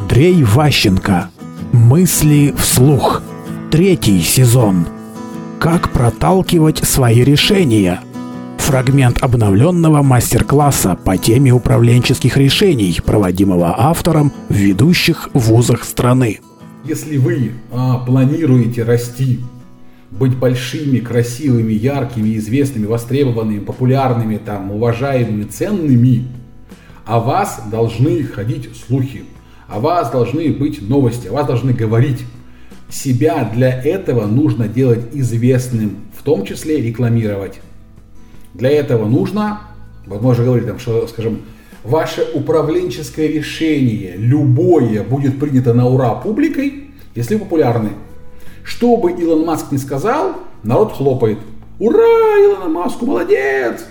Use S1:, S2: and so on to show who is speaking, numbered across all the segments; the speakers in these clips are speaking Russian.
S1: Андрей Ващенко. Мысли вслух. Третий сезон. Как проталкивать свои решения. Фрагмент обновленного мастер-класса по теме управленческих решений, проводимого автором в ведущих вузах страны.
S2: Если вы а, планируете расти, быть большими, красивыми, яркими, известными, востребованными, популярными, там, уважаемыми, ценными, о вас должны ходить слухи, о вас должны быть новости, о вас должны говорить. Себя для этого нужно делать известным, в том числе рекламировать. Для этого нужно, вот можно говорить, там, что, скажем, ваше управленческое решение, любое, будет принято на ура публикой, если вы популярны. Что бы Илон Маск не сказал, народ хлопает. Ура, Илон Маску, молодец!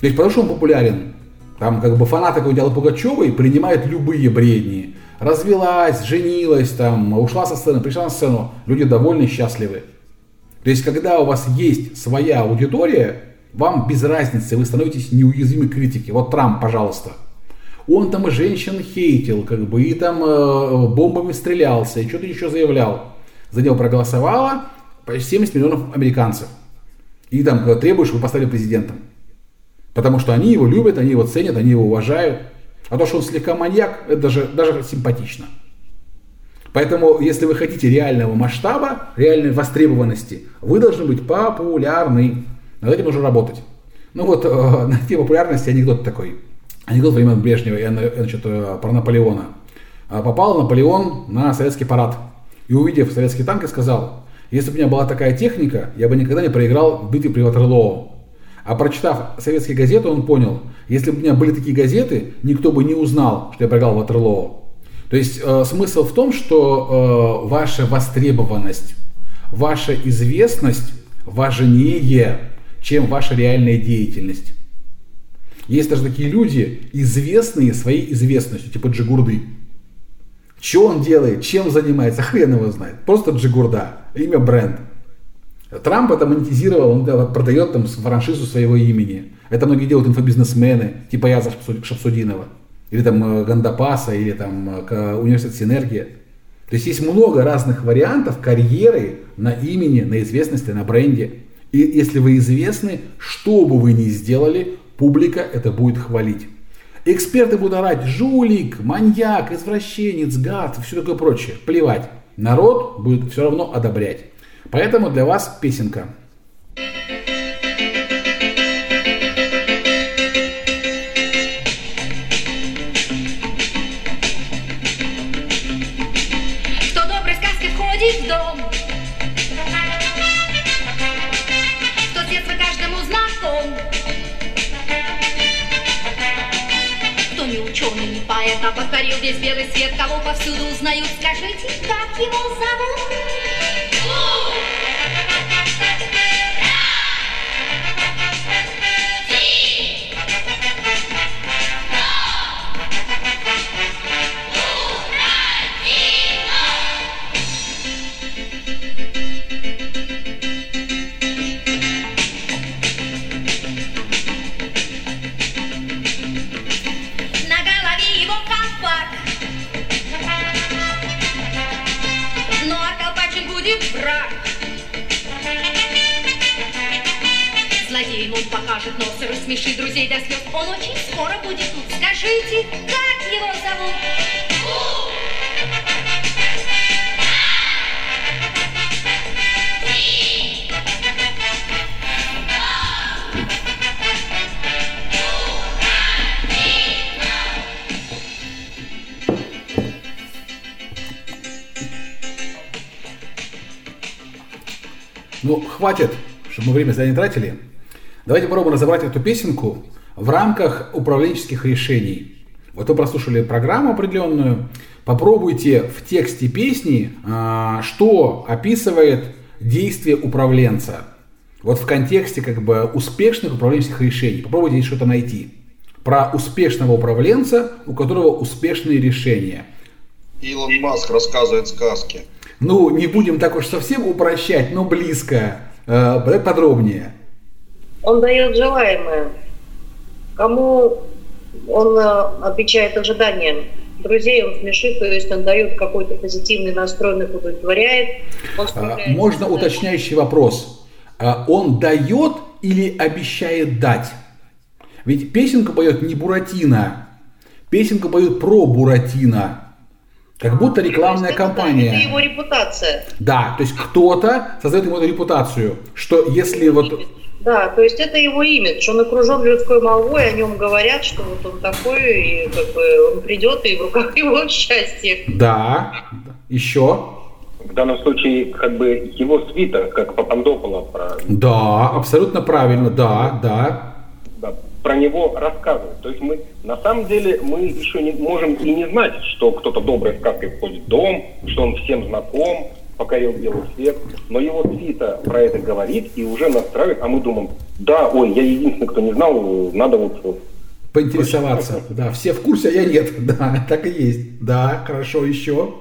S2: То есть потому что он популярен. Там как бы фанаты Аллы Пугачевой принимают любые бредни. Развелась, женилась, там, ушла со сцены, пришла на сцену. Люди довольны, счастливы. То есть, когда у вас есть своя аудитория, вам без разницы, вы становитесь неуязвимы критике. Вот Трамп, пожалуйста. Он там и женщин хейтил, как бы, и там э, бомбами стрелялся, и что-то еще заявлял. За него проголосовало почти 70 миллионов американцев. И там требуешь, чтобы поставили президентом. Потому что они его любят, они его ценят, они его уважают. А то, что он слегка маньяк, это даже, даже симпатично. Поэтому, если вы хотите реального масштаба, реальной востребованности, вы должны быть популярны. Над этим нужно работать. Ну вот, э, на тему популярности анекдот такой. Анекдот времен Брежнева, значит, э, про Наполеона. А попал Наполеон на советский парад. И увидев советский танк, сказал, если бы у меня была такая техника, я бы никогда не проиграл в битве при Ватерлоо. А прочитав советские газеты, он понял, если бы у меня были такие газеты, никто бы не узнал, что я проиграл Ватерлоо. То есть э, смысл в том, что э, ваша востребованность, ваша известность важнее чем ваша реальная деятельность. Есть даже такие люди, известные своей известностью, типа Джигурды. Что он делает, чем занимается, хрен его знает. Просто Джигурда, имя бренд. Трамп это монетизировал, он продает там франшизу своего имени. Это многие делают инфобизнесмены, типа Яза Шапсудинова. Или там э, Гандапаса, или там э, Университет Синергия. То есть есть много разных вариантов карьеры на имени, на известности, на бренде. И если вы известны, что бы вы ни сделали, публика это будет хвалить. Эксперты будут орать «жулик», «маньяк», «извращенец», «гад» все такое прочее. Плевать. Народ будет все равно одобрять. Поэтому для вас песенка. Давайте попробуем разобрать эту песенку в рамках управленческих решений. Вот вы прослушали программу определенную, попробуйте в тексте песни, а, что описывает действие управленца. Вот в контексте как бы успешных управленческих решений. Попробуйте здесь что-то найти. Про успешного управленца, у которого успешные решения.
S3: Илон Маск рассказывает сказки.
S2: Ну, не будем так уж совсем упрощать, но близко. Э, подробнее.
S4: Он дает желаемое. Кому он э, отвечает ожиданиям, друзей, он смешит, то есть он дает какой-то позитивный настрой, он их удовлетворяет. Он
S2: А, Можно уточняющий вопрос. А, Он дает или обещает дать? Ведь песенку поет не Буратино. Песенку поет про Буратино. Как будто рекламная
S4: То есть это, да,
S2: кампания.
S4: Это его репутация.
S2: Да, то есть кто-то создает ему эту репутацию, что если вот...
S4: Да, то есть это его имидж. Он окружен людской молвой, о нем говорят, что вот он такой, и как бы он придет, и в руках его счастье.
S2: Да, еще.
S5: В данном случае, как бы, его свита, как Папандопола, про,
S2: Да, абсолютно правильно, да, да.
S5: да, про него рассказывают. То есть мы, на самом деле, мы еще не можем и не знать, что кто-то доброй сказкой входит в дом, что он всем знаком, покорил белый свет, но его свита про это говорит и уже настраивает, а мы думаем, да, ой, я единственный, кто не знал, надо вот
S2: Поинтересоваться. Да, все в курсе, а я нет. Да, так и есть. Да, хорошо, еще.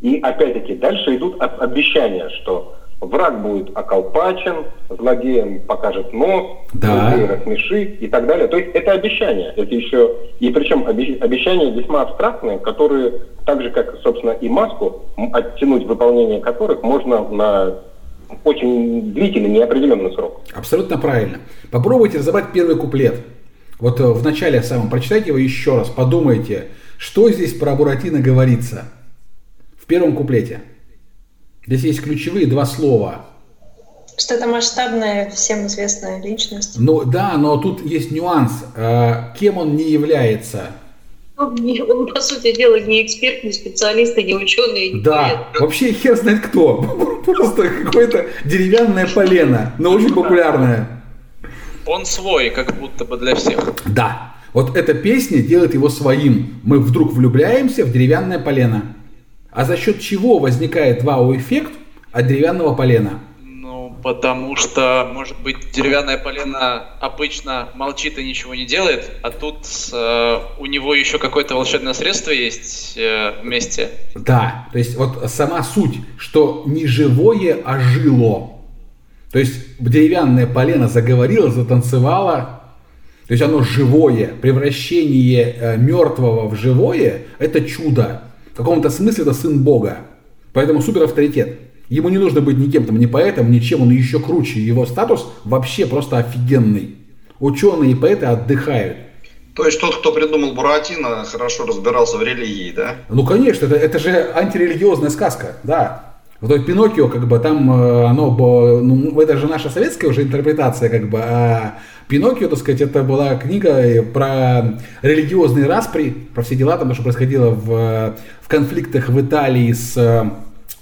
S5: И опять-таки дальше идут об- обещания, что враг будет околпачен, злодеям покажет нос,
S2: Да.
S5: друзей рассмеши и так далее. То есть это обещания. Это еще и причем обе- обещания весьма абстрактные, которые так же как, собственно, и маску, оттянуть выполнение которых можно на очень длительный неопределенный срок.
S2: Абсолютно правильно. Попробуйте разобрать первый куплет. Вот э, в начале самом прочитайте его еще раз, подумайте, что здесь про Буратино говорится в первом куплете. Здесь есть ключевые два слова.
S6: Что это масштабная, всем известная личность.
S2: Ну да, но тут есть нюанс. Э, Кем он не является?
S4: Он, не- он, по сути дела, не эксперт, не специалист, и не ученый, и не
S2: Да, вообще хер знает кто. Просто какое-то деревянное полено, но очень популярное.
S7: Он свой, как будто бы для всех.
S2: Да, вот эта песня делает его своим. Мы вдруг влюбляемся в деревянное полено. А за счет чего возникает вау-эффект от деревянного полена?
S7: Ну, потому что, может быть, деревянная полена обычно молчит и ничего не делает, а тут э, у него еще какое-то волшебное средство есть э, вместе.
S2: Да, то есть вот сама суть, что не живое, а жило. То есть деревянное полено заговорило, затанцевало. То есть оно живое. Превращение э, мертвого в живое – это чудо. В каком-то смысле это сын Бога. Поэтому супер авторитет. Ему не нужно быть никем там, ни поэтом, ничем, он еще круче. Его статус вообще просто офигенный. Ученые и поэты отдыхают.
S3: То есть тот, кто придумал Буратино, хорошо разбирался в религии, да?
S2: Ну, конечно, это, это же антирелигиозная сказка, да. Вот это Пиноккио, как бы, там э, оно, ну, это же наша советская уже интерпретация, как бы, а Пиноккио, так сказать, это была книга э, про религиозные распри, про все дела, там, то, что происходило в, в конфликтах в Италии с... э,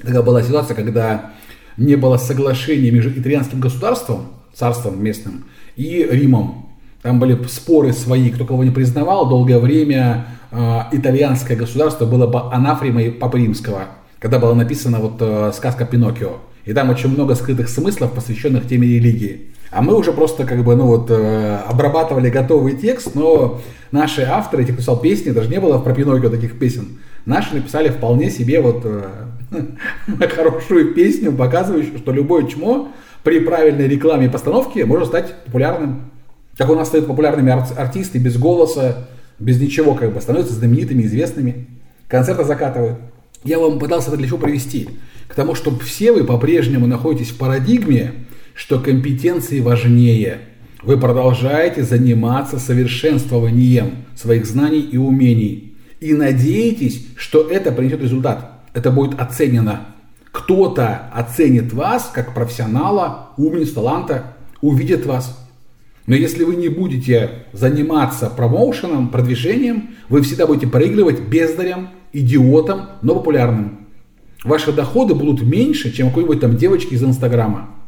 S2: Такая была ситуация, когда не было соглашения между итальянским государством, царством местным, и Римом. Там были споры свои, кто кого не признавал. Долгое время э, итальянское государство было бы анафремой Папы Римского, когда была написана вот э, сказка Пиноккио. И там очень много скрытых смыслов, посвященных теме религии. А мы уже просто как бы, ну вот, э, обрабатывали готовый текст, но наши авторы, те, кто писал песни, даже не было про Пиноккио таких песен. Наши написали вполне себе вот э, хорошую песню, показывающую, что любое чмо при правильной рекламе и постановке может стать популярным. Как у нас стают популярными ар- артисты без голоса, без ничего, как бы становятся знаменитыми, известными. Концерты закатывают. Я вам пытался это для чего привести? К тому, что все вы по-прежнему находитесь в парадигме, что компетенции важнее. Вы продолжаете заниматься совершенствованием своих знаний и умений. И надеетесь, что это принесет результат. Это будет оценено. Кто-то оценит вас как профессионала, умниц, таланта, увидит вас. Но если вы не будете заниматься промоушеном, продвижением, вы всегда будете проигрывать бездарям, идиотам, но популярным. Ваши доходы будут меньше, чем какой-нибудь там девочки из Инстаграма.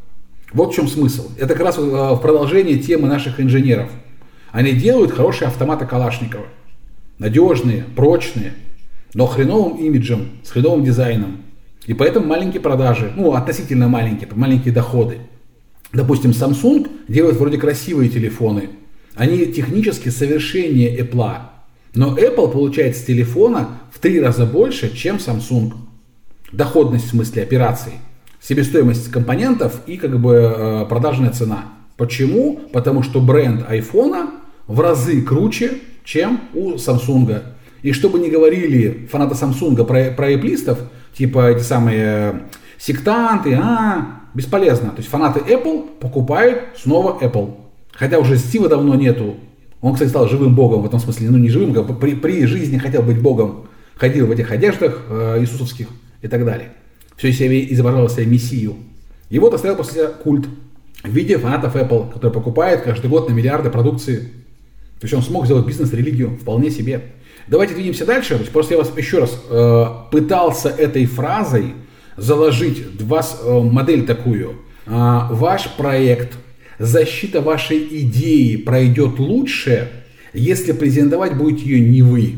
S2: Вот в чем смысл. Это как раз э, в продолжении темы наших инженеров. Они делают хорошие автоматы Калашникова. Надежные, прочные, но хреновым имиджем, с хреновым дизайном. И поэтому маленькие продажи, ну относительно маленькие, маленькие доходы. Допустим, Samsung делает вроде красивые телефоны. Они технически совершеннее Apple. Но Apple получает с телефона в три раза больше, чем Samsung. Доходность в смысле операций, себестоимость компонентов и как бы э, продажная цена. Почему? Потому что бренд iPhone в разы круче, чем у Samsung. И чтобы не говорили фанаты Samsung про, про эплистов, типа эти самые сектанты, а, бесполезно. То есть фанаты Apple покупают снова Apple. Хотя уже Стива давно нету. Он, кстати, стал живым богом в этом смысле. Ну, не живым, как при, при жизни хотел быть богом. Ходил в этих одеждах э, иисусовских и так далее. Все из себя изображал себя мессию. Вот оставил после себя культ в виде фанатов Apple, которые покупают каждый год на миллиарды продукции. То есть он смог сделать бизнес-религию вполне себе. Давайте двинемся дальше. Просто я вас еще раз э, пытался этой фразой заложить два, э, модель такую. Э, ваш проект, защита вашей идеи пройдет лучше, если презентовать будете ее не вы.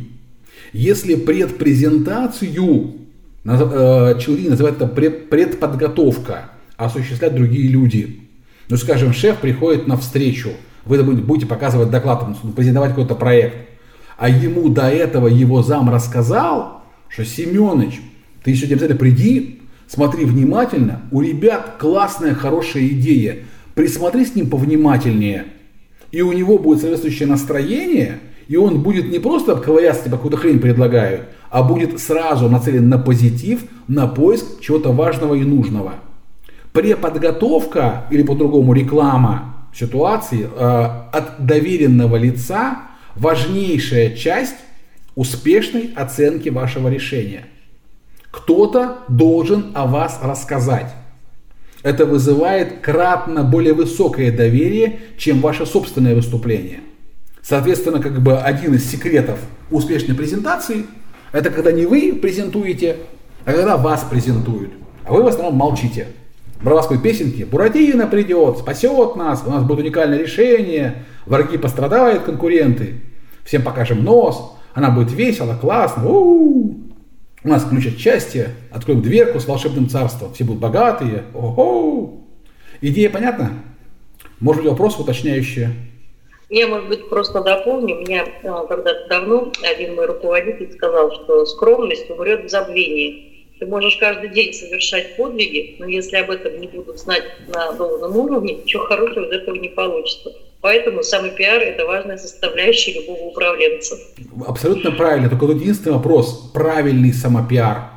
S2: Если предпрезентацию, э, Челри называет это пред, предподготовка, осуществлять другие люди. Ну, скажем, шеф приходит на встречу, вы будете показывать доклад, презентовать какой-то проект, а ему до этого его зам рассказал, что Семенович, ты сегодня обязательно приди, смотри внимательно, у ребят классная, хорошая идея, присмотри с ним повнимательнее, и у него будет соответствующее настроение, и он будет не просто ковыряться, типа какую-то хрень предлагают, а будет сразу нацелен на позитив, на поиск чего-то важного и нужного. Преподготовка или по-другому реклама ситуации э, от доверенного лица важнейшая часть успешной оценки вашего решения. Кто-то должен о вас рассказать. Это вызывает кратно более высокое доверие, чем ваше собственное выступление. Соответственно, как бы один из секретов успешной презентации – это когда не вы презентуете, а когда вас презентуют. А вы в основном молчите. Браварской песенки «Буратино придет, спасет нас, у нас будет уникальное решение, враги пострадают, конкуренты, всем покажем нос, она будет весело, классно, у-у-у. у нас ключ от счастья, откроем дверку с волшебным царством, все будут богатые, о-хо. Идея понятна? Может быть, вопрос уточняющий?
S4: Я, может быть, просто дополню. Меня а, когда-то давно один мой руководитель сказал, что скромность умрет в забвении. Ты можешь каждый день совершать подвиги, но если об этом не будут знать на должном уровне, ничего хорошего из этого не получится. Поэтому самый пиар – это важная составляющая любого управленца.
S2: Абсолютно правильно. Только тут единственный вопрос – правильный самопиар.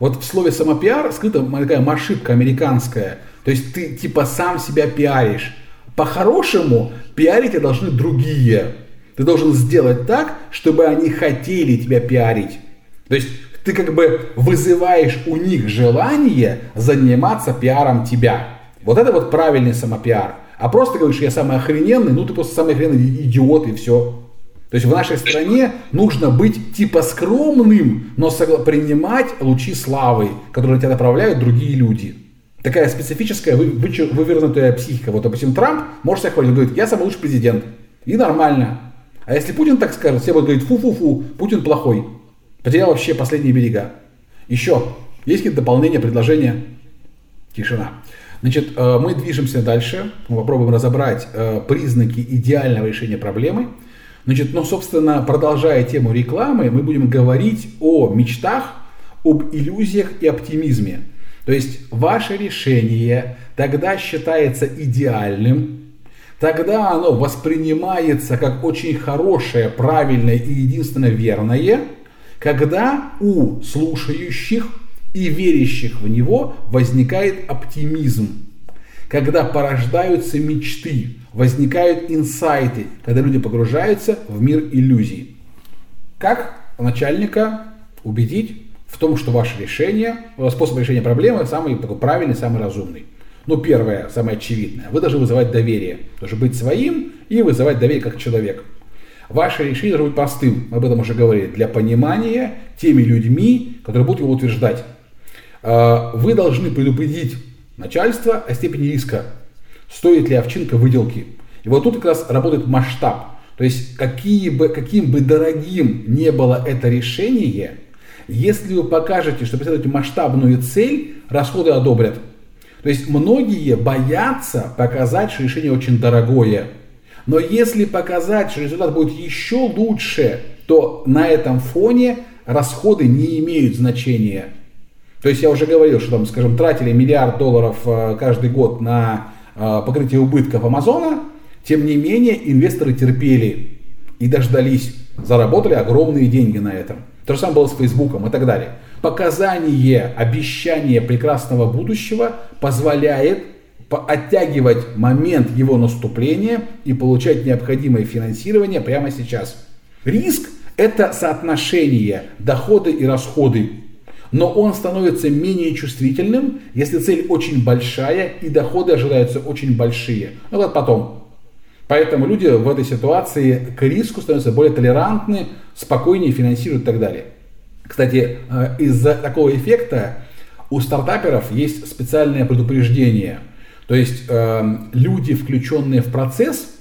S2: Вот в слове самопиар скрыта такая ошибка американская. То есть ты типа сам себя пиаришь. По-хорошему пиарить должны другие. Ты должен сделать так, чтобы они хотели тебя пиарить. То есть ты как бы вызываешь у них желание заниматься пиаром тебя. Вот это вот правильный самопиар. А просто говоришь, я самый охрененный, ну ты просто самый охрененный идиот и все. То есть в нашей стране нужно быть типа скромным, но принимать лучи славы, которые тебя направляют другие люди. Такая специфическая вы, вы, вывернутая психика. Вот, допустим, Трамп может себя хвалить, говорит, я самый лучший президент. И нормально. А если Путин так скажет, все будут говорить, фу-фу-фу, Путин плохой. Потерял вообще последние берега. Еще, есть какие-то дополнения, предложения? Тишина. Значит, э, мы движемся дальше, мы попробуем разобрать э, признаки идеального решения проблемы. Значит, ну, собственно, продолжая тему рекламы, мы будем говорить о мечтах, об иллюзиях и оптимизме. То есть ваше решение тогда считается идеальным, тогда оно воспринимается как очень хорошее, правильное и единственно верное, когда у слушающих и верящих в него возникает оптимизм, когда порождаются мечты, возникают инсайты, когда люди погружаются в мир иллюзий. Как начальника убедить в том, что ваше решение, способ решения проблемы самый такой правильный, самый разумный. Ну, первое, самое очевидное, вы должны вызывать доверие. Должны быть своим и вызывать доверие как человек. Ваше решение должно быть простым, об этом уже говорили, для понимания теми людьми, которые будут его утверждать. А, вы должны предупредить начальство о степени риска, стоит ли овчинка выделки. И вот тут как раз работает масштаб. То есть какие бы, каким бы дорогим не было это решение, если вы покажете, что преследуете масштабную цель, расходы одобрят. То есть многие боятся показать, что решение очень дорогое. Но если показать, что результат будет еще лучше, то на этом фоне расходы не имеют значения. То есть я уже говорил, что там, скажем, тратили миллиард долларов э, каждый год на э, покрытие убытков Амазона, тем не менее инвесторы терпели и дождались. Заработали огромные деньги на этом. То же самое было с Фейсбуком и так далее. Показание, обещание прекрасного будущего позволяет оттягивать момент его наступления и получать необходимое финансирование прямо сейчас. Риск – это соотношение доходы и расходы. Но он становится менее чувствительным, если цель очень большая и доходы ожидаются очень большие. Ну вот потом. Поэтому люди в этой ситуации к риску становятся более толерантны, спокойнее финансируют и так далее. Кстати, э, из-за такого эффекта у стартаперов есть специальное предупреждение. То есть э, люди, включенные в процесс,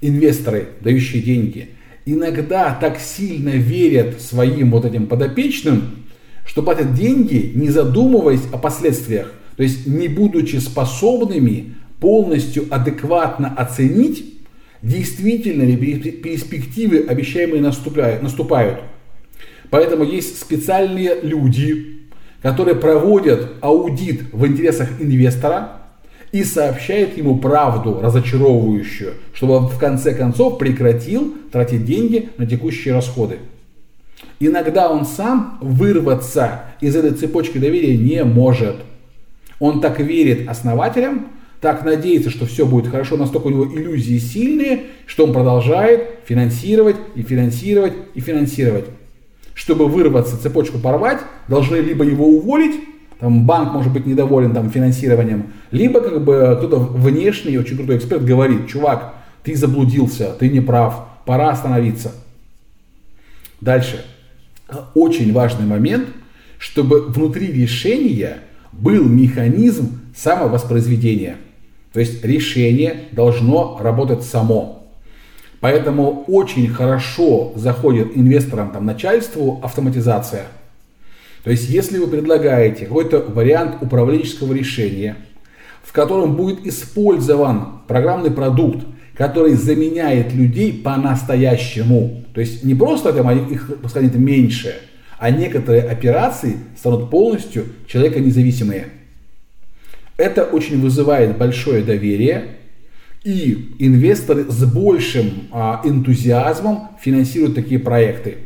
S2: инвесторы, дающие деньги, иногда так сильно верят своим вот этим подопечным, что платят деньги, не задумываясь о последствиях. То есть не будучи способными полностью адекватно оценить, действительно ли перспективы обещаемые наступают. Поэтому есть специальные люди, которые проводят аудит в интересах инвестора и сообщают ему правду разочаровывающую, чтобы он в конце концов прекратил тратить деньги на текущие расходы. Иногда он сам вырваться из этой цепочки доверия не может. Он так верит основателям, так надеется, что все будет хорошо, настолько у него иллюзии сильные, что он продолжает финансировать и финансировать и финансировать. Чтобы вырваться, цепочку порвать, должны либо его уволить, там банк может быть недоволен там, финансированием, либо как бы кто-то внешний, очень крутой эксперт говорит, чувак, ты заблудился, ты не прав, пора остановиться. Дальше. Очень важный момент, чтобы внутри решения был механизм самовоспроизведения. То есть решение должно работать само. Поэтому очень хорошо заходит инвесторам, там, начальству автоматизация. То есть если вы предлагаете какой-то вариант управленческого решения, в котором будет использован программный продукт, который заменяет людей по-настоящему. То есть не просто там, их станет меньше, а некоторые операции станут полностью человека независимые. Это очень вызывает большое доверие, и инвесторы с большим а, энтузиазмом финансируют такие проекты.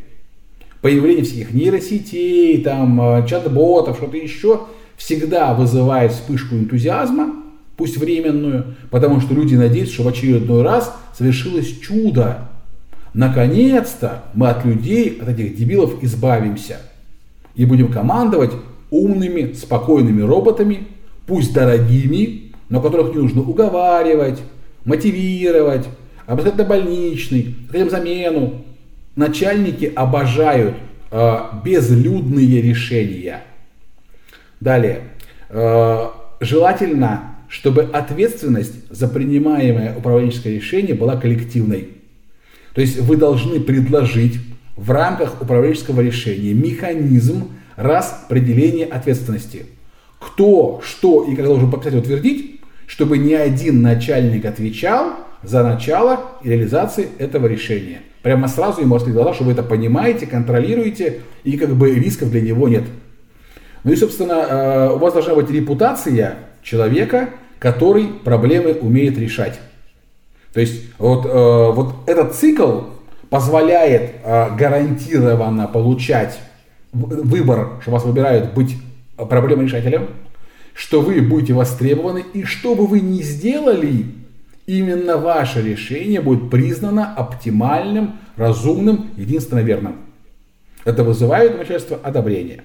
S2: Появление всяких нейросетей, там, а, чат-ботов, что-то еще, всегда вызывает вспышку энтузиазма, пусть временную, потому что люди надеются, что в очередной раз совершилось чудо. Наконец-то мы от людей, от этих дебилов избавимся и будем командовать умными, спокойными роботами, пусть дорогими, но которых не нужно уговаривать, мотивировать, обязательно больничный, хотим замену. Начальники обожают э, безлюдные решения. Далее. Э, желательно, чтобы ответственность за принимаемое управленческое решение была коллективной. То есть вы должны предложить в рамках управленческого решения механизм распределения ответственности – кто, что и как должен подписать и утвердить, чтобы ни один начальник отвечал за начало реализации этого решения. Прямо сразу ему раскрыть глаза, что вы это понимаете, контролируете, и как бы рисков для него нет. Ну и, собственно, э, у вас должна быть репутация человека, который проблемы умеет решать. То есть вот, э, вот этот цикл позволяет э, гарантированно получать выбор, что вас выбирают быть проблемы решателем, что вы будете востребованы, и что бы вы ни сделали, именно ваше решение будет признано оптимальным, разумным, единственно верным. Это вызывает у начальства одобрение.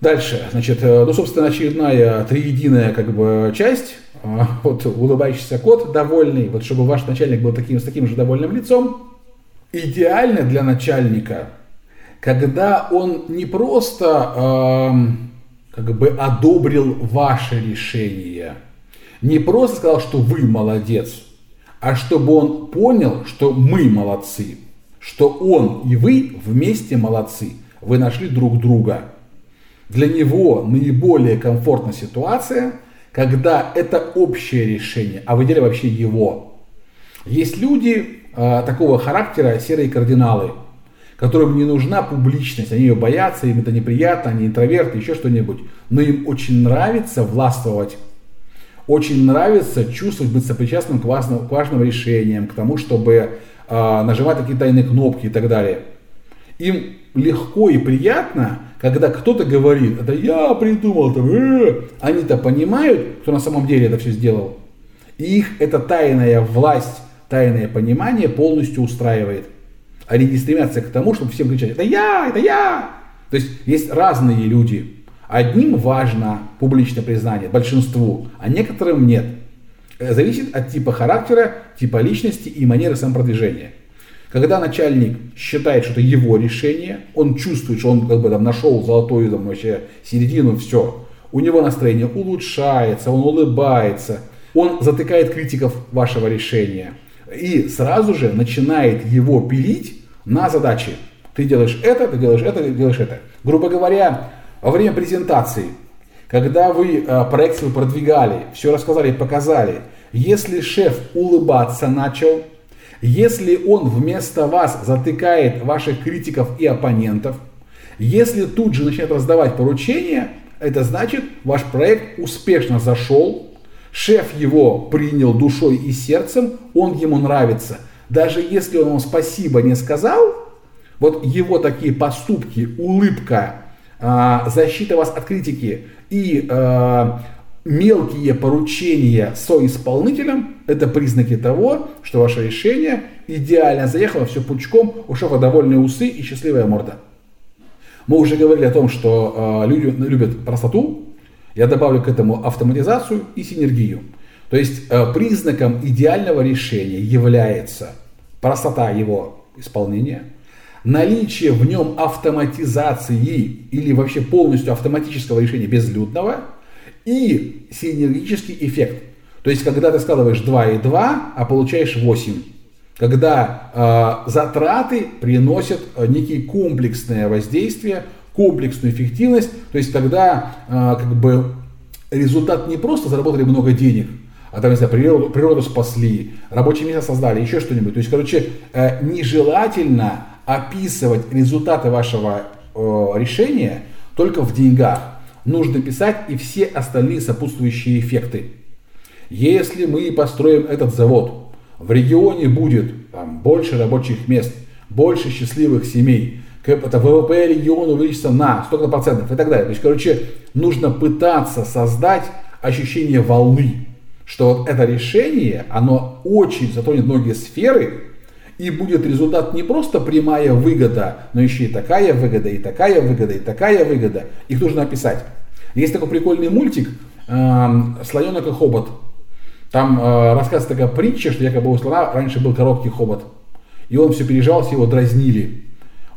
S2: Дальше, значит, э, ну, собственно, очередная триединая как бы часть. Э, вот улыбающийся кот довольный, вот чтобы ваш начальник был таким, с таким же довольным лицом. Идеально для начальника, когда он не просто э, как бы одобрил ваше решение. Не просто сказал, что вы молодец, а чтобы он понял, что мы молодцы, что он и вы вместе молодцы, вы нашли друг друга. Для него наиболее комфортная ситуация, когда это общее решение, а в идеале вообще его. Есть люди э, такого характера, серые кардиналы – которым не нужна публичность, они ее боятся, им это неприятно, они интроверты, еще что-нибудь. Но им очень нравится властвовать, очень нравится чувствовать, быть сопричастным к важным, к важным решениям, к тому, чтобы а, нажимать такие тайные кнопки и так далее. Им легко и приятно, когда кто-то говорит, это я придумал, там, э". они-то понимают, кто на самом деле это все сделал. И их эта тайная власть, тайное понимание полностью устраивает. Они не стремятся к тому, чтобы всем кричать, это я, это я. То есть есть разные люди. Одним важно публичное признание, большинству, а некоторым нет. Э, зависит от типа характера, типа личности и манеры самопродвижения. Когда начальник считает, что это его решение, он чувствует, что он как бы там нашел золотую там, вообще середину, все. У него настроение улучшается, он улыбается, он затыкает критиков вашего решения. И сразу же начинает его пилить на задачи. Ты делаешь это, ты делаешь это, ты делаешь это. Грубо говоря, во время презентации, когда вы э, проект свой продвигали, все рассказали и показали, если шеф улыбаться начал, если он вместо вас затыкает ваших критиков и оппонентов, если тут же начинает раздавать поручения, это значит, ваш проект успешно зашел, шеф его принял душой и сердцем, он ему нравится. Даже если он вам спасибо не сказал, вот его такие поступки, улыбка, а, защита вас от критики и а, мелкие поручения со исполнителем – это признаки того, что ваше решение идеально заехало, все пучком, у шефа довольные усы и счастливая морда. Мы уже говорили о том, что э, люди любят простоту. Я добавлю к этому автоматизацию и синергию. То есть э, признаком идеального решения является простота его исполнения, наличие в нем автоматизации или вообще полностью автоматического решения безлюдного – и синергический эффект. То есть, когда ты складываешь 2 и 2, а получаешь 8. Когда э, затраты приносят э, некие комплексное воздействие, комплексную эффективность. То есть, когда э, как бы результат не просто заработали много денег, а там, не знаю, природу, природу спасли, рабочие места создали, еще что-нибудь. То есть, короче, э, нежелательно описывать результаты вашего э, решения только в деньгах нужно писать и все остальные сопутствующие эффекты. Если мы построим этот завод, в регионе будет там, больше рабочих мест, больше счастливых семей, это ВВП региона увеличится на столько процентов и так далее. То есть, короче, нужно пытаться создать ощущение волны, что вот это решение, оно очень затронет многие сферы, и будет результат не просто прямая выгода, но еще и такая выгода, и такая выгода, и такая выгода. Их нужно описать. Есть такой прикольный мультик э, «Слоненок и хобот». Там э, рассказывается такая притча, что якобы у слона раньше был короткий хобот. И он все переживался, его дразнили.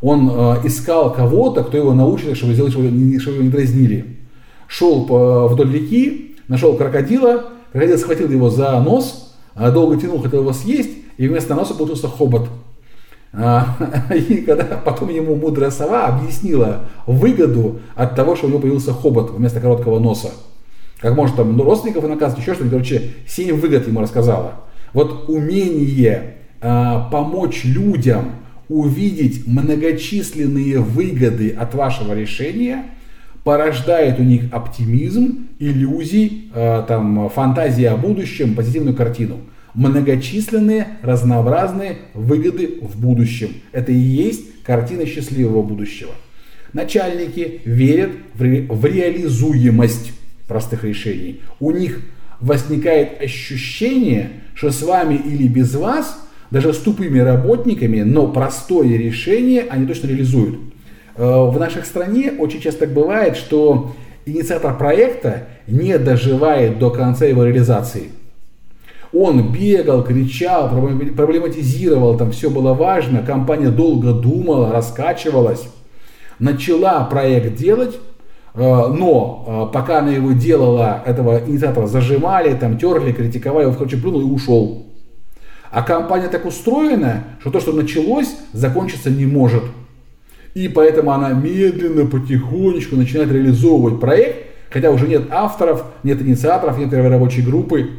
S2: Он э, искал кого-то, кто его научит, чтобы сделать, чтобы, чтобы его не дразнили. Шел по, вдоль реки, нашел крокодила, крокодил схватил его за нос, э, долго тянул, хотел его съесть, и вместо носа получился хобот. А, и когда потом ему мудрая сова объяснила выгоду от того, что у него появился хобот вместо короткого носа. Как может там ну, родственников наказывать, еще что-нибудь. Короче, семь выгод ему рассказала. Вот умение а, помочь людям увидеть многочисленные выгоды от вашего решения порождает у них оптимизм, иллюзий, а, там, фантазии о будущем, позитивную картину многочисленные разнообразные выгоды в будущем. Это и есть картина счастливого будущего. Начальники верят в, ре, в реализуемость простых решений. У них возникает ощущение, что с вами или без вас, даже с тупыми работниками, но простое решение они точно реализуют. Э, в нашей стране очень часто так бывает, что инициатор проекта не доживает до конца его реализации – он бегал, кричал, проблематизировал, там все было важно, компания долго думала, раскачивалась, начала проект делать, э, но э, пока она его делала, этого инициатора зажимали, там терли, критиковали, он, короче, плюнул и ушел. А компания так устроена, что то, что началось, закончиться не может. И поэтому она медленно, потихонечку начинает реализовывать проект, хотя уже нет авторов, нет инициаторов, нет рабочей группы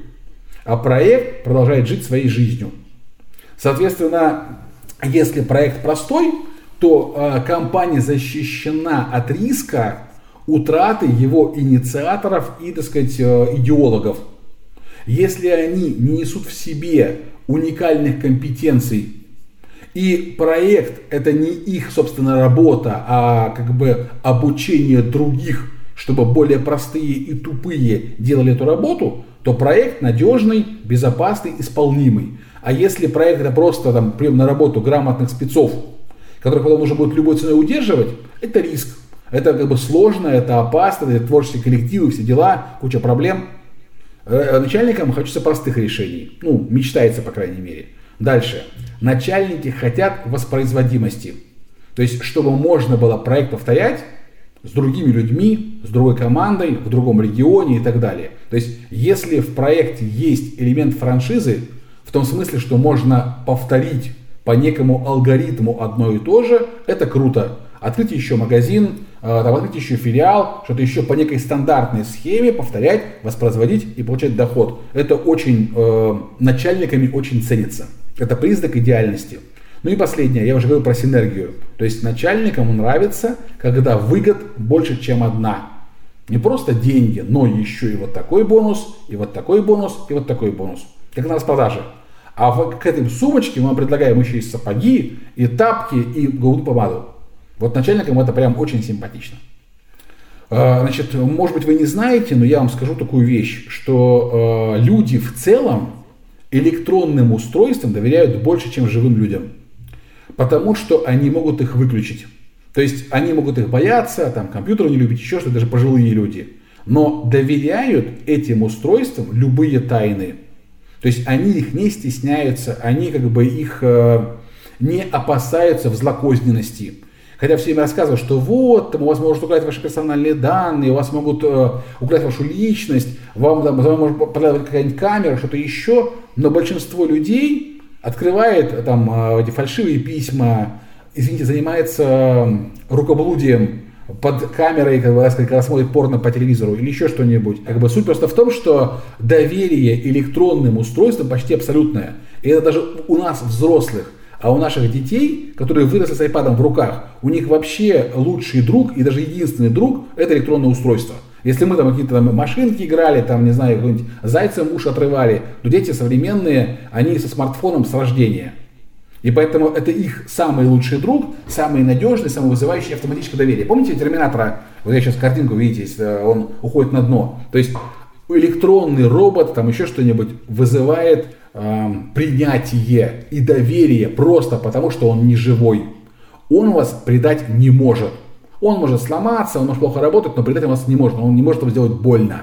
S2: а проект продолжает жить своей жизнью. Соответственно, если проект простой, то э, компания защищена от риска утраты его инициаторов и, так сказать, э, идеологов. Если они не несут в себе уникальных компетенций И проект это не их, собственно, работа, а как бы обучение других, чтобы более простые и тупые делали эту работу, то проект надежный, безопасный, исполнимый. А если проект это просто там, прием на работу грамотных спецов, которых потом нужно будет любой ценой удерживать, это риск. Это как бы сложно, это опасно, это творческие коллективы, все дела, куча проблем. Э, начальникам хочется простых решений. Ну, мечтается, по крайней мере. Дальше. Начальники хотят воспроизводимости. То есть, чтобы можно было проект повторять с другими людьми, с другой командой, в другом регионе и так далее. То есть, если в проекте есть элемент франшизы, в том смысле, что можно повторить по некому алгоритму одно и то же, это круто. Открыть еще магазин, э, там, открыть еще филиал, что-то еще по некой стандартной схеме повторять, воспроизводить и получать доход. Это очень э, начальниками очень ценится. Это признак идеальности. Ну и последнее, я уже говорил про синергию. То есть начальникам нравится, когда выгод больше, чем одна. Не просто деньги, но еще и вот такой бонус, и вот такой бонус, и вот такой бонус. Как на распродаже. А к этой сумочке мы предлагаем еще и сапоги, и тапки, и голубую помаду. Вот начальникам это прям очень симпатично. А, значит, может быть, вы не знаете, но я вам скажу такую вещь, что э, люди в целом электронным устройствам доверяют больше, чем живым людям. Потому что они могут их выключить. То есть они могут их бояться, там, компьютер не любить, еще что-то, даже пожилые люди. Но доверяют этим устройствам любые тайны. То есть они их не стесняются, они как бы их э, не опасаются в злокозненности. Хотя все время рассказывают, что вот, там, у вас могут украсть ваши персональные данные, у вас могут э, украсть вашу личность, вам, там, вам может понадобиться какая-нибудь камера, что-то еще. Но большинство людей открывает там э, эти фальшивые письма, извините, занимается рукоблудием под камерой, как бы, когда смотрит порно по телевизору или еще что-нибудь. Как бы суть просто в том, что доверие электронным устройствам почти абсолютное. И это даже у нас, взрослых. А у наших детей, которые выросли с iPad в руках, у них вообще лучший друг и даже единственный друг – это электронное устройство. Если мы там какие-то там машинки играли, там, не знаю, какой-нибудь зайцем уши отрывали, то дети современные, они со смартфоном с рождения. И поэтому это их самый лучший друг, самый надежный, самый вызывающий автоматическое доверие. Помните Терминатора? Вот я сейчас картинку, видите, он уходит на дно. То есть электронный робот, там еще что-нибудь вызывает э, принятие и доверие просто потому, что он не живой. Он вас предать не может. Он может сломаться, он может плохо работать, но предать вас не может. Он не может вам сделать больно.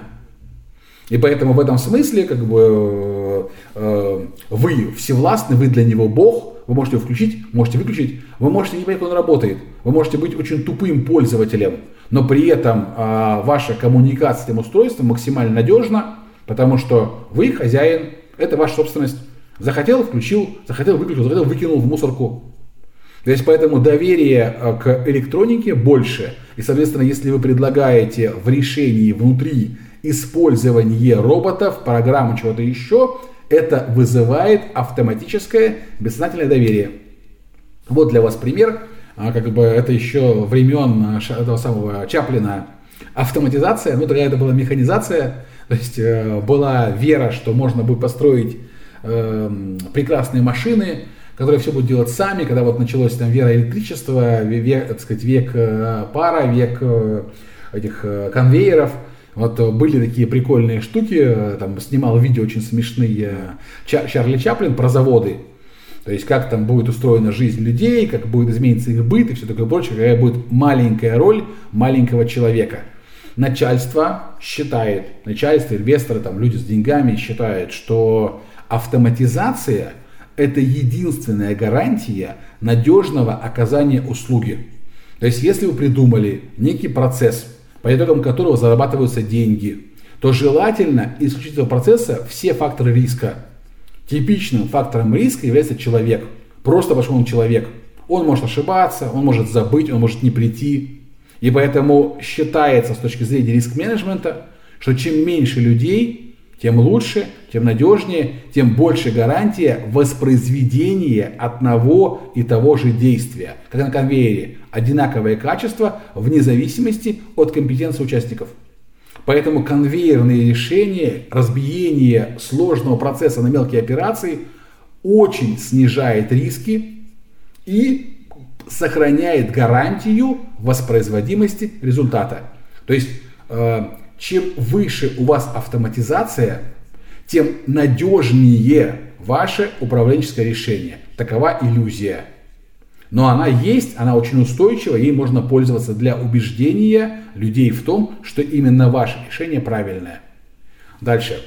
S2: И поэтому в этом смысле как бы э, э, вы всевластны, вы для него Бог, вы можете его включить, можете выключить, вы можете не понять, как он работает, вы можете быть очень тупым пользователем, но при этом э, ваша коммуникация с этим устройством максимально надежна, потому что вы хозяин, это ваша собственность. Захотел, включил, захотел, выключил, захотел, выкинул в мусорку. То есть поэтому доверие э, к электронике больше. И, соответственно, если вы предлагаете в решении внутри использование роботов, программы, чего-то еще, это вызывает автоматическое бессознательное доверие. Вот для вас пример, а, как бы это еще времен а, этого самого Чаплина автоматизация, ну тогда это была механизация, то есть э, была вера, что можно будет построить э, прекрасные машины, которые все будут делать сами, когда вот началось там вера электричества, век, так сказать, век э, пара, век э, этих конвейеров – вот были такие прикольные штуки, там снимал видео очень смешные Чар Чарли Чаплин про заводы. То есть как там будет устроена жизнь людей, как будет измениться их быт и все такое прочее, какая будет маленькая роль маленького человека. Начальство считает, начальство, инвесторы, там, люди с деньгами считают, что автоматизация это единственная гарантия надежного оказания услуги. То есть если вы придумали некий процесс, по итогам которого зарабатываются деньги, то желательно исключить этого процесса все факторы риска. Типичным фактором риска является человек. Просто потому что он человек. Он может ошибаться, он может забыть, он может не прийти. И поэтому считается с точки зрения риск-менеджмента, что чем меньше людей, тем лучше, тем надежнее, тем больше гарантия воспроизведения одного и того же действия. Как на конвейере. Одинаковое качество вне зависимости от компетенции участников. Поэтому конвейерные решения, разбиение сложного процесса на мелкие операции очень снижает риски и сохраняет гарантию воспроизводимости результата. То есть, э, чем выше у вас автоматизация, тем надежнее ваше управленческое решение. Такова иллюзия. Но она есть, она очень устойчива, ей можно пользоваться для убеждения людей в том, что именно ваше решение правильное. Дальше.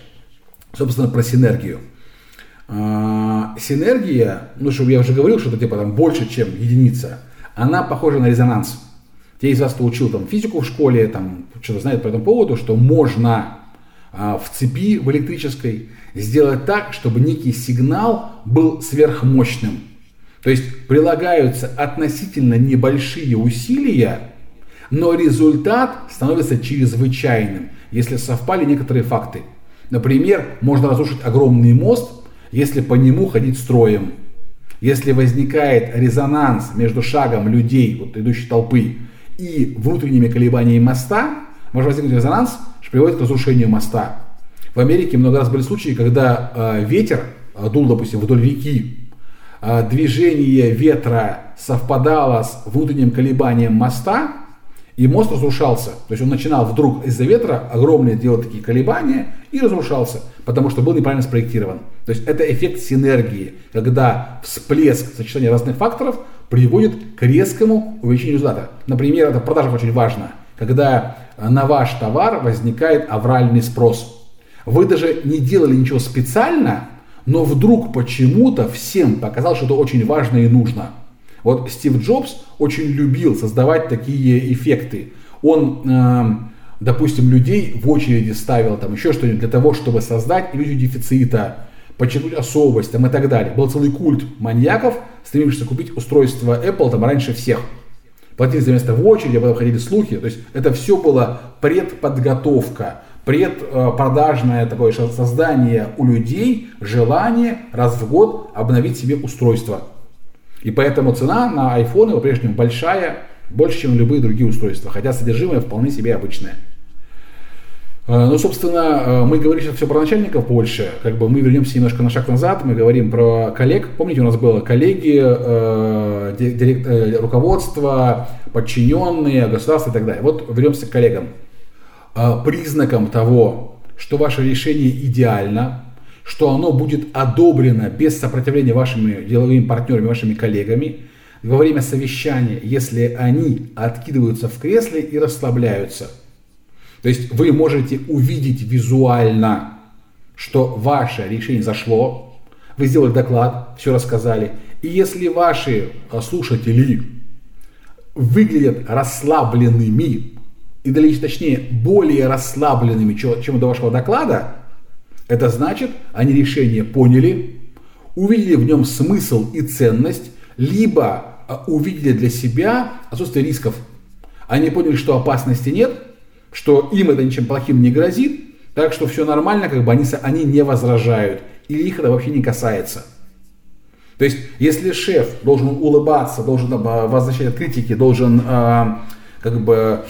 S2: Собственно, про синергию. А, синергия, ну, что я уже говорил, что это типа там больше, чем единица, она похожа на резонанс. Те из вас, кто учил там физику в школе, там что-то знает по этому поводу, что можно а, в цепи в электрической сделать так, чтобы некий сигнал был сверхмощным. То есть прилагаются относительно небольшие усилия, но результат становится чрезвычайным, если совпали некоторые факты. Например, можно разрушить огромный мост, если по нему ходить строем. Если возникает резонанс между шагом людей, вот идущей толпы, и внутренними колебаниями моста, может возникнуть резонанс, что приводит к разрушению моста. В Америке много раз были случаи, когда э, ветер дул, допустим, вдоль реки, э, движение ветра совпадало с внутренним колебанием моста, и мост разрушался. То есть он начинал вдруг из-за ветра огромные делать такие колебания и разрушался, потому что был неправильно спроектирован. То есть это эффект синергии, когда всплеск сочетания разных факторов приводит к резкому увеличению результата. Например, это в продажах очень важно, когда на ваш товар возникает авральный спрос. Вы даже не делали ничего специально, но вдруг почему-то всем показалось, что это очень важно и нужно – вот Стив Джобс очень любил создавать такие эффекты. Он, э, допустим, людей в очереди ставил, там еще что-нибудь для того, чтобы создать иллюзию дефицита, подчеркнуть особость там, и так далее. Был целый культ маньяков, стремившихся купить устройство Apple там раньше всех. Платили за место в очереди, а потом ходили слухи. То есть это все было предподготовка, предпродажное такое создание у людей желание раз в год обновить себе устройство. И поэтому цена на iPhone по-прежнему большая, больше, чем любые другие устройства, хотя содержимое вполне себе обычное. Э, ну, собственно, э, мы говорим сейчас все про начальников больше, как бы мы вернемся немножко на шаг назад, мы говорим про коллег. Помните, у нас было коллеги, э, директ, э, руководство, подчиненные, государство и так далее. Вот вернемся к коллегам. Э, признаком того, что ваше решение идеально, что оно будет одобрено без сопротивления вашими деловыми партнерами, вашими коллегами во время совещания, если они откидываются в кресле и расслабляются. То есть вы можете увидеть визуально, что ваше решение зашло, вы сделали доклад, все рассказали. И если ваши слушатели выглядят расслабленными, и точнее более расслабленными, чем до вашего доклада, это значит, они решение поняли, увидели в нем смысл и ценность, либо а, увидели для себя отсутствие рисков. Они поняли, что опасности нет, что им это ничем плохим не грозит, так что все нормально, как бы они, они не возражают, или их это вообще не касается. То есть, если шеф должен улыбаться, должен там, а, вас защищать от критики, должен э, как бы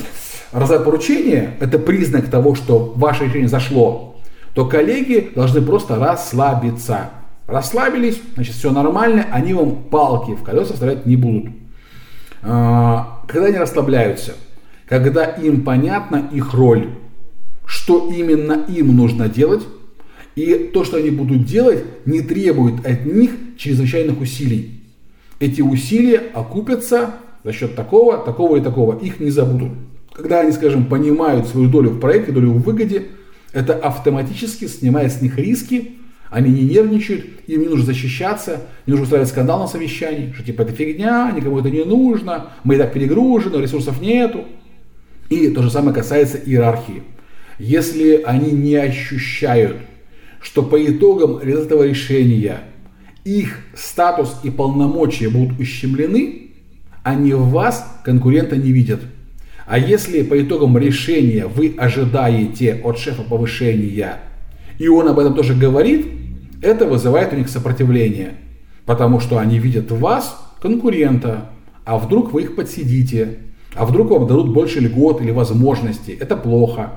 S2: раздать поручение, это признак того, что ваше решение зашло то коллеги должны просто расслабиться. Расслабились, значит, все нормально, они вам палки в колеса вставлять не будут. А, когда они расслабляются, когда им понятна их роль, что именно им нужно делать, и то, что они будут делать, не требует от них чрезвычайных усилий. Эти усилия окупятся за счет такого, такого и такого. Их не забудут. Когда они, скажем, понимают свою долю в проекте, долю в выгоде, это автоматически снимает с них риски, они не нервничают, им не нужно защищаться, не нужно устраивать скандал на совещании, что типа это фигня, никому это не нужно, мы и так перегружены, ресурсов нету. И то же самое касается иерархии. Если они не ощущают, что по итогам этого решения их статус и полномочия будут ущемлены, они вас конкурента не видят. А если по итогам решения вы ожидаете от шефа повышения, и он об этом тоже говорит, это вызывает у них сопротивление, потому что они видят в вас конкурента, а вдруг вы их подсидите, а вдруг вам дадут больше льгот или возможностей. Это плохо.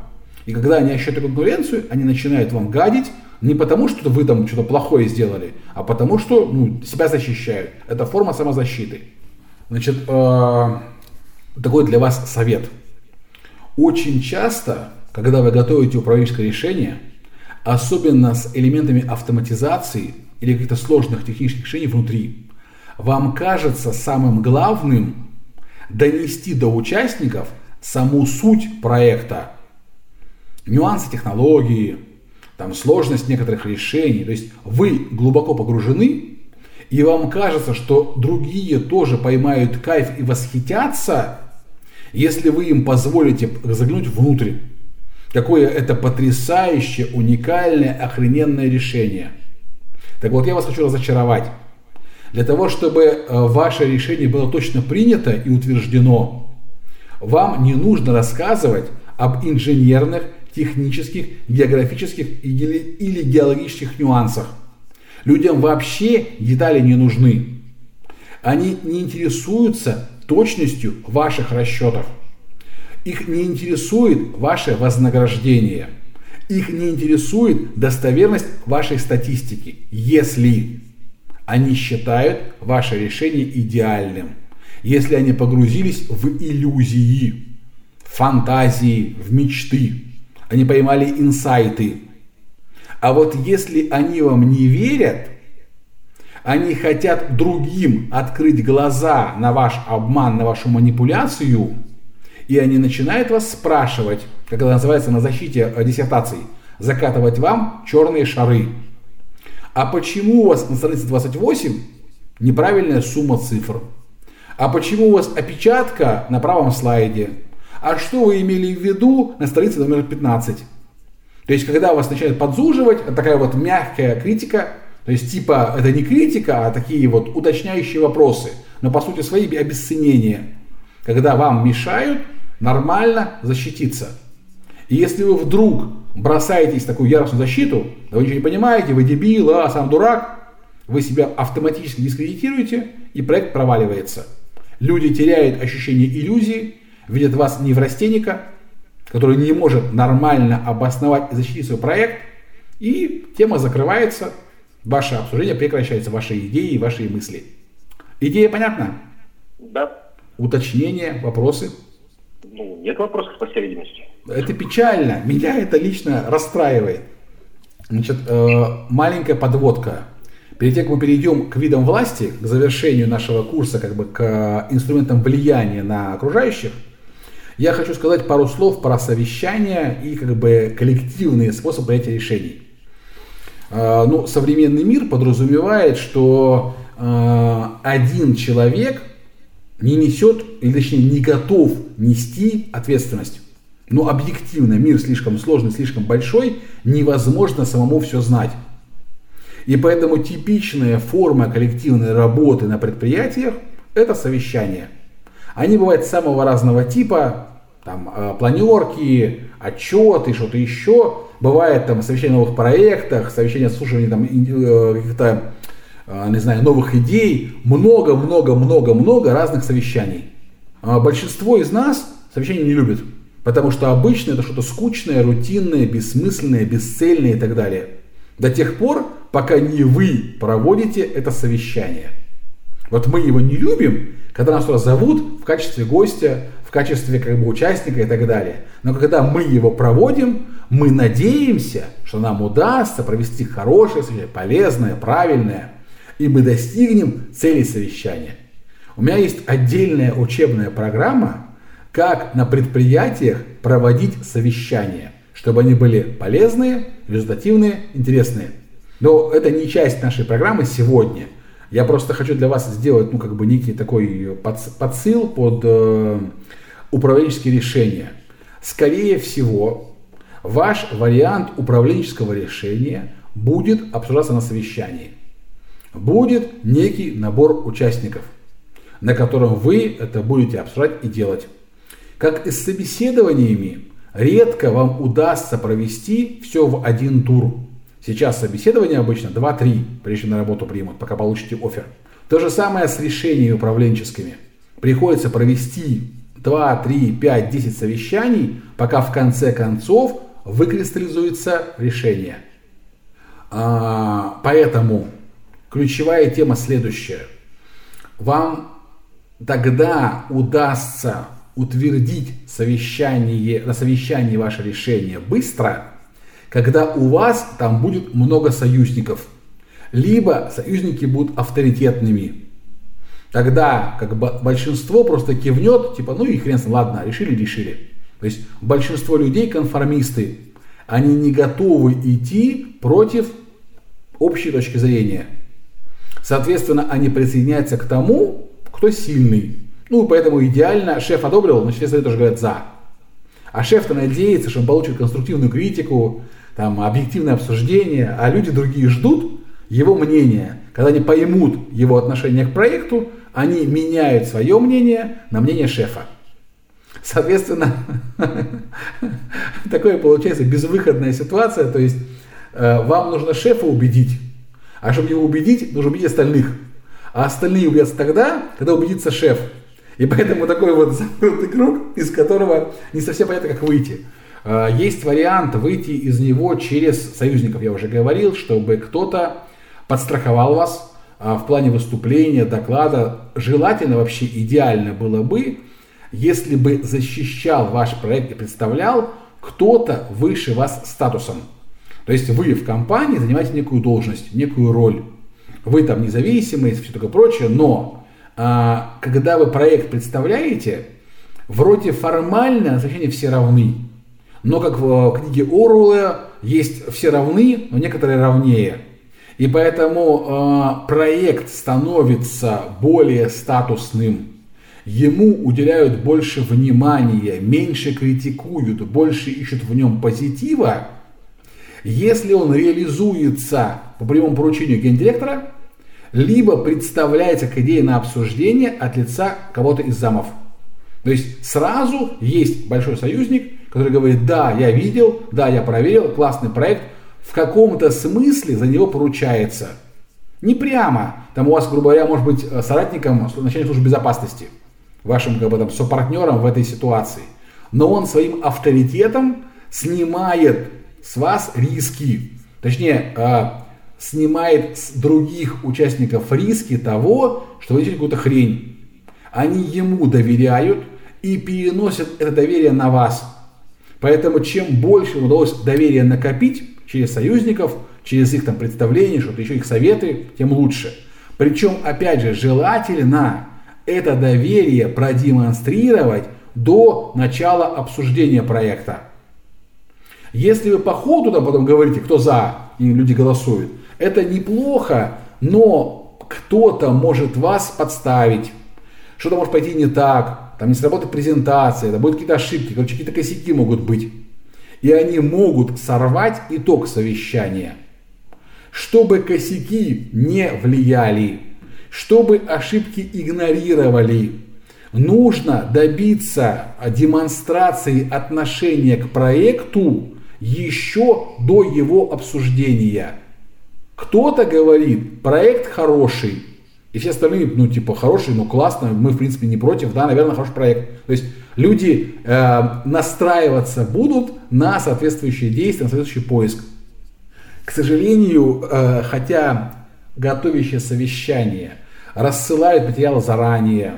S2: И когда они ощущают конкуренцию, они начинают вам гадить не потому, что вы там что-то плохое сделали, а потому что ну, себя защищают. Это форма самозащиты. Значит, э, такой для вас совет. Очень часто, когда вы готовите управленческое решение, особенно с элементами автоматизации или каких-то сложных технических решений внутри, вам кажется самым главным донести до участников саму суть проекта, нюансы технологии, там сложность некоторых решений. То есть вы глубоко погружены, и вам кажется, что другие тоже поймают кайф и восхитятся, если вы им позволите заглянуть внутрь. Какое это потрясающее, уникальное, охрененное решение. Так вот, я вас хочу разочаровать. Для того, чтобы э, ваше решение было точно принято и утверждено, вам не нужно рассказывать об инженерных, технических, географических или, или геологических нюансах. Людям вообще детали не нужны. Они не интересуются точностью ваших расчетов. Их не интересует ваше вознаграждение. Их не интересует достоверность вашей статистики, если они считают ваше решение идеальным. Если они погрузились в иллюзии, фантазии, в мечты. Они поймали инсайты. А вот если они вам не верят, они хотят другим открыть глаза на ваш обман, на вашу манипуляцию, и они начинают вас спрашивать, как это называется на защите диссертаций, закатывать вам черные шары. А почему у вас на странице 28 неправильная сумма цифр? А почему у вас опечатка на правом слайде? А что вы имели в виду на странице номер 15? То есть, когда вас начинают подзуживать, такая вот мягкая критика, то есть, типа, это не критика, а такие вот уточняющие вопросы, но по сути свои обесценения, когда вам мешают нормально защититься. И если вы вдруг бросаетесь в такую яростную защиту, да вы ничего не понимаете, вы дебил, а сам дурак, вы себя автоматически дискредитируете, и проект проваливается. Люди теряют ощущение иллюзии, видят вас неврастенника, который не может нормально обосновать и защитить свой проект, и тема закрывается, ваше обсуждение прекращается, ваши идеи, ваши мысли. Идея понятна?
S5: Да.
S2: Уточнение, вопросы?
S5: Ну, нет вопросов по всей видимости.
S2: Это печально. Меня это лично расстраивает. Значит, э, маленькая подводка. Перед тем, как мы перейдем к видам власти, к завершению нашего курса, как бы к инструментам влияния на окружающих, я хочу сказать пару слов про совещания и как бы коллективные способы принятия решений. Э, ну, современный мир подразумевает, что э, один человек не несет, или точнее не готов нести ответственность. Но объективно мир слишком сложный, слишком большой, невозможно самому все знать. И поэтому типичная форма коллективной работы на предприятиях – это совещания. Они бывают самого разного типа, там э, планерки, отчеты, что-то еще. Бывает там совещание о новых проектах, совещание слушания там э, каких-то, э, не знаю, новых идей. Много-много-много-много разных совещаний. А большинство из нас совещания не любят. Потому что обычно это что-то скучное, рутинное, бессмысленное, бесцельное и так далее. До тех пор, пока не вы проводите это совещание. Вот мы его не любим, когда нас туда зовут в качестве гостя, в качестве как бы участника и так далее. Но когда мы его проводим, мы надеемся, что нам удастся провести хорошее полезное, правильное, и мы достигнем цели совещания. У меня есть отдельная учебная программа, как на предприятиях проводить совещания, чтобы они были полезные, результативные, интересные. Но это не часть нашей программы сегодня. Я просто хочу для вас сделать, ну, как бы некий такой подсыл под э, управленческие решения. Скорее всего, ваш вариант управленческого решения будет обсуждаться на совещании. Будет некий набор участников, на котором вы это будете обсуждать и делать. Как и с собеседованиями, редко вам удастся провести все в один тур. Сейчас собеседование обычно 2-3, прежде чем на работу примут, пока получите офер. То же самое с решениями управленческими. Приходится провести 2, 3, 5, 10 совещаний, пока в конце концов выкристаллизуется решение. А, поэтому ключевая тема следующая. Вам тогда удастся утвердить совещание, на совещании ваше решение быстро, когда у вас там будет много союзников. Либо союзники будут авторитетными. Тогда как бы большинство просто кивнет, типа, ну и хрен ладно, решили, решили. То есть большинство людей конформисты, они не готовы идти против общей точки зрения. Соответственно, они присоединяются к тому, кто сильный. Ну, поэтому идеально шеф одобрил, значит, все тоже говорят «за». А шеф-то надеется, что он получит конструктивную критику, там, объективное обсуждение, а люди другие ждут его мнения. Когда они поймут его отношение к проекту, они меняют свое мнение на мнение шефа. Соответственно, такое получается безвыходная ситуация, то есть э, вам нужно шефа убедить, а чтобы его убедить, нужно убедить остальных. А остальные убедятся тогда, когда убедится шеф. И поэтому такой вот замкнутый круг, из которого не совсем понятно, как выйти. А, есть вариант выйти из него через союзников, я уже говорил, чтобы кто-то подстраховал вас а, в плане выступления, доклада. Желательно вообще идеально было бы, если бы защищал ваш проект и представлял кто-то выше вас статусом. То есть вы в компании занимаете некую должность, некую роль. Вы там независимые все такое прочее, но а, когда вы проект представляете, вроде формально на совещании все равны. Но как в книге Оруэлла есть все равны, но некоторые равнее. И поэтому э, проект становится более статусным. Ему уделяют больше внимания, меньше критикуют, больше ищут в нем позитива, если он реализуется по прямому поручению гендиректора, либо представляется к идее на обсуждение от лица кого-то из замов. То есть сразу есть большой союзник, который говорит, да, я видел, да, я проверил, классный проект, в каком-то смысле за него поручается. Не прямо, там у вас, грубо говоря, может быть соратником начальник службы безопасности, вашим как бы, там, сопартнером в этой ситуации. Но он своим авторитетом снимает с вас риски. Точнее, а, снимает с других участников риски того, что вы делаете какую-то хрень. Они ему доверяют и переносят это доверие на вас. Поэтому чем больше удалось доверия накопить через союзников, через их там представления, что-то еще их советы, тем лучше. Причем, опять же, желательно это доверие продемонстрировать до начала обсуждения проекта. Если вы по ходу там потом говорите, кто за, и люди голосуют, это неплохо, но кто-то может вас подставить. Что-то может пойти не так, там не сработает презентация, да будут какие-то ошибки, короче, какие-то косяки могут быть. И они могут сорвать итог совещания. Чтобы косяки не влияли, чтобы ошибки игнорировали, нужно добиться демонстрации отношения к проекту еще до его обсуждения. Кто-то говорит, проект хороший, и все остальные, ну, типа, хороший, ну, классно, мы, в принципе, не против, да, наверное, хороший проект. То есть люди э, настраиваться будут на соответствующие действия, на соответствующий поиск. К сожалению, э, хотя готовящее совещание рассылают материалы заранее,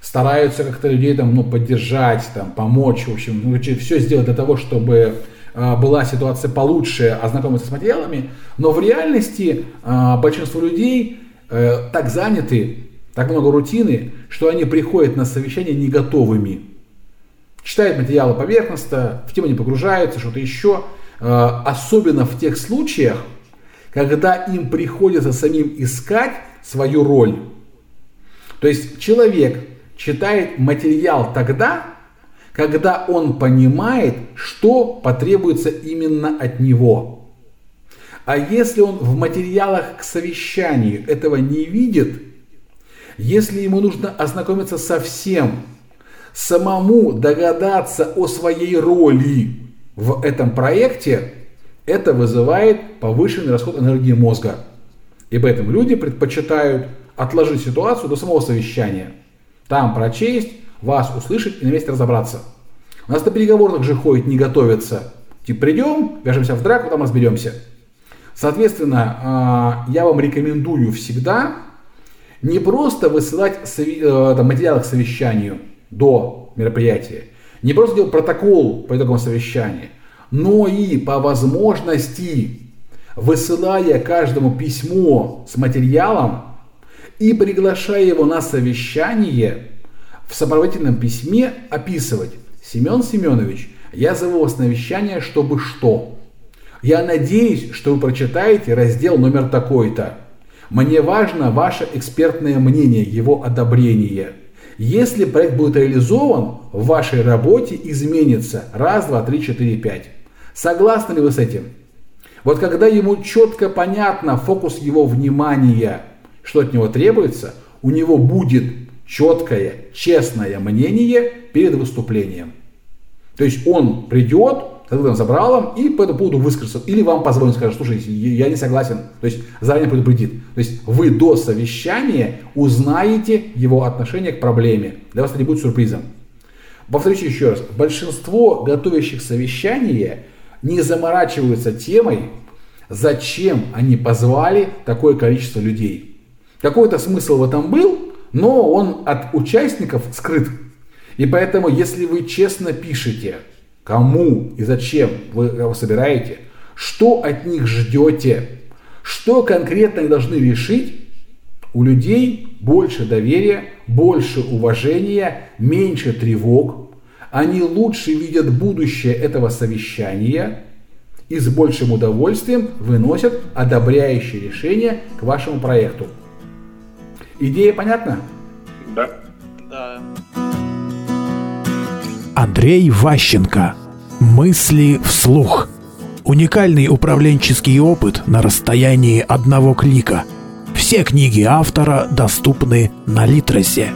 S2: стараются как-то людей там, ну, поддержать, там, помочь, в общем, ну, все сделать для того, чтобы а, была ситуация получше, ознакомиться с материалами, но в реальности а, большинство людей э, так заняты, так много рутины, что они приходят на совещание не готовыми. Читают материалы поверхностно, в тему не погружаются, что-то еще. А, особенно в тех случаях, когда им приходится самим искать свою роль. То есть человек читает материал тогда, когда он понимает, что потребуется именно от него. А если он в материалах к совещанию этого не видит, если ему нужно ознакомиться со всем, самому догадаться о своей роли в этом проекте, это вызывает повышенный расход энергии мозга. И поэтому люди предпочитают отложить ситуацию до самого совещания. Там прочесть, вас услышать и на месте разобраться. У нас на переговорах же ходит, не готовятся. Типа придем, вяжемся в драку, там разберемся. Соответственно, а, я вам рекомендую всегда не просто высылать э, материалы к совещанию до мероприятия, не просто делать протокол по итогам совещания, но и по возможности, высылая каждому письмо с материалом и приглашая его на совещание, в сопроводительном письме описывать «Семен Семенович, я зову вас на вещание, чтобы что?» Я надеюсь, что вы прочитаете раздел номер такой-то. Мне важно ваше экспертное мнение, его одобрение. Если проект будет реализован, в вашей работе изменится раз, два, три, четыре, пять. Согласны ли вы с этим? Вот когда ему четко понятно фокус его внимания, что от него требуется, у него будет четкое, честное мнение перед выступлением. То есть он придет, когда забрал им и по этому поводу выскажется. Или вам позвонит, скажет, слушай, я не согласен. То есть заранее предупредит. То есть вы до совещания узнаете его отношение к проблеме. Для вас это не будет сюрпризом. Повторюсь еще раз. Большинство готовящих совещание не заморачиваются темой, зачем они позвали такое количество людей. Какой-то смысл в этом был, но он от участников скрыт. И поэтому, если вы честно пишете, кому и зачем вы его собираете, что от них ждете, что конкретно они должны решить, у людей больше доверия, больше уважения, меньше тревог. Они лучше видят будущее этого совещания и с большим удовольствием выносят одобряющие решения к вашему проекту. Идея понятна?
S5: Да.
S7: Да.
S1: Андрей Ващенко. Мысли вслух. Уникальный управленческий опыт на расстоянии одного клика. Все книги автора доступны на Литресе.